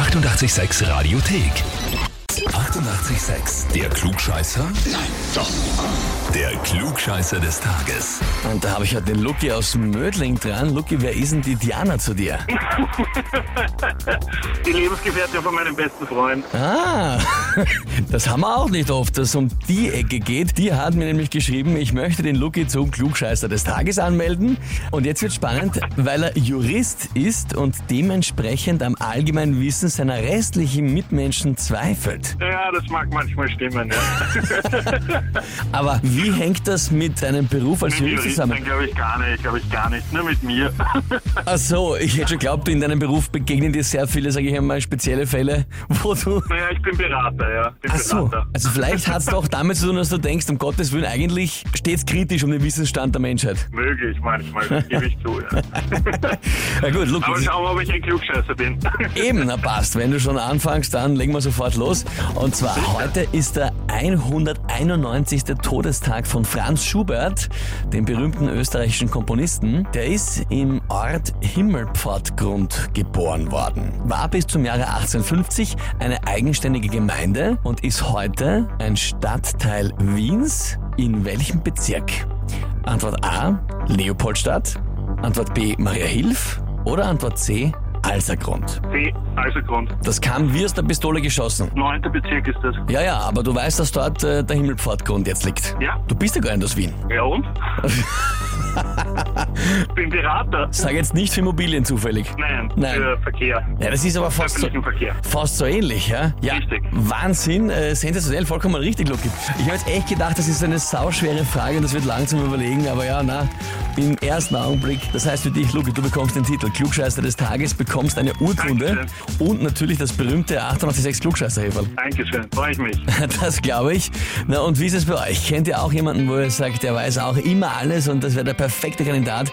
886 Radiothek. 88,6. Der Klugscheißer? Nein, doch. Der Klugscheißer des Tages. Und da habe ich ja den Lucky aus Mödling dran. Lucky, wer ist denn die Diana zu dir? Die Lebensgefährtin von meinem besten Freund. Ah, das haben wir auch nicht oft, dass es um die Ecke geht. Die hat mir nämlich geschrieben, ich möchte den Lucky zum Klugscheißer des Tages anmelden. Und jetzt wird spannend, weil er Jurist ist und dementsprechend am allgemeinen Wissen seiner restlichen Mitmenschen zweifelt. Ja, das mag manchmal stimmen, ja. Aber wie hängt das mit deinem Beruf als Mit Jurist zusammen? glaube ich gar nicht, glaube ich gar nicht. Nur mit mir. Ach so, ich hätte schon geglaubt, in deinem Beruf begegnen dir sehr viele, sage ich einmal, spezielle Fälle, wo du naja, ich bin Berater, ja. Bin Ach so, also vielleicht hat es doch damit zu tun, dass du denkst, um Gottes Willen, eigentlich steht kritisch um den Wissensstand der Menschheit. Möglich manchmal, das gebe ich zu, ja. Na gut, Luke, Aber schauen wir, ob ich ein Klugscheißer bin. eben, na passt. Wenn du schon anfängst, dann legen wir sofort los. Und zwar, heute ist der 191. Todestag von Franz Schubert, dem berühmten österreichischen Komponisten. Der ist im Ort Himmelpfortgrund geboren worden. War bis zum Jahre 1850 eine eigenständige Gemeinde und ist heute ein Stadtteil Wiens. In welchem Bezirk? Antwort A, Leopoldstadt. Antwort B, Maria Hilf. Oder Antwort C, Alsergrund. C, also Grund. Das kam wie aus der Pistole geschossen. Neunter Bezirk ist das. Ja, ja, aber du weißt, dass dort äh, der Himmelpfortgrund jetzt liegt. Ja. Du bist ja gar nicht aus Wien. Ja und? bin Berater. Sag jetzt nicht für Immobilien zufällig. Nein, Nein. für Verkehr. Ja, das ist aber fast so, Verkehr. fast so ähnlich, ja? Ja. Richtig. Wahnsinn, äh, sensationell, vollkommen richtig, Lucky. Ich habe jetzt echt gedacht, das ist eine sauschwere Frage und das wird langsam überlegen, aber ja, na, im ersten Augenblick. Das heißt für dich, Lucky, du bekommst den Titel Klugscheißer des Tages, bekommst eine Urkunde und natürlich das berühmte 886 klugscheißer -Häferl. Dankeschön, freue ich mich. Das glaube ich. Na und wie ist es bei euch? Kennt ihr auch jemanden, wo ihr sagt, der weiß auch immer alles und das wäre der perfekte Kandidat